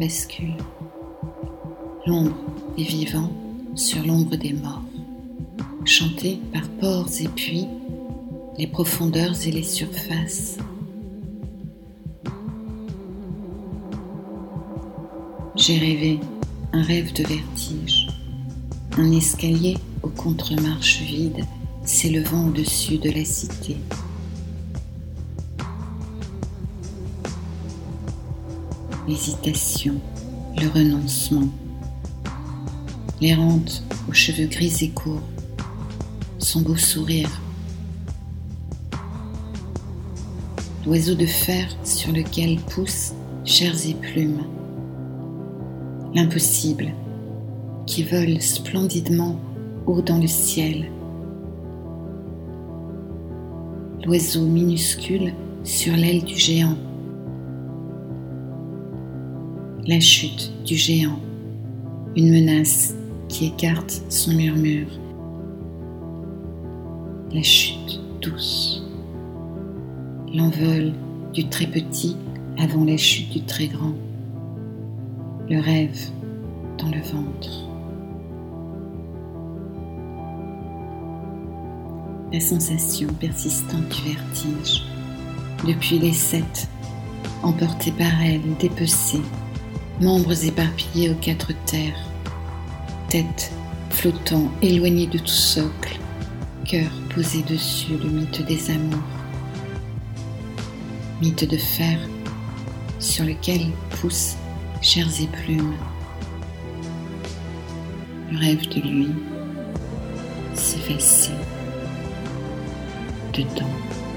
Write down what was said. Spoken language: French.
bascule. L'ombre des vivants sur l'ombre des morts, chantée par ports et puits, les profondeurs et les surfaces. J'ai rêvé un rêve de vertige, un escalier aux contre-marches vides s'élevant au-dessus de la cité. L'hésitation, le renoncement, l'errante aux cheveux gris et courts, son beau sourire, l'oiseau de fer sur lequel poussent chairs et plumes, l'impossible qui vole splendidement haut dans le ciel, l'oiseau minuscule sur l'aile du géant, la chute du géant, une menace qui écarte son murmure, la chute douce, l'envol du très petit avant la chute du très grand, le rêve dans le ventre. La sensation persistante du vertige, depuis les sept, emportés par elle, dépecée, membres éparpillés aux quatre terres, tête flottant, éloignée de tout socle, cœur posé dessus le mythe des amours, mythe de fer sur lequel poussent chairs et plumes, le rêve de lui s'effacer dedans.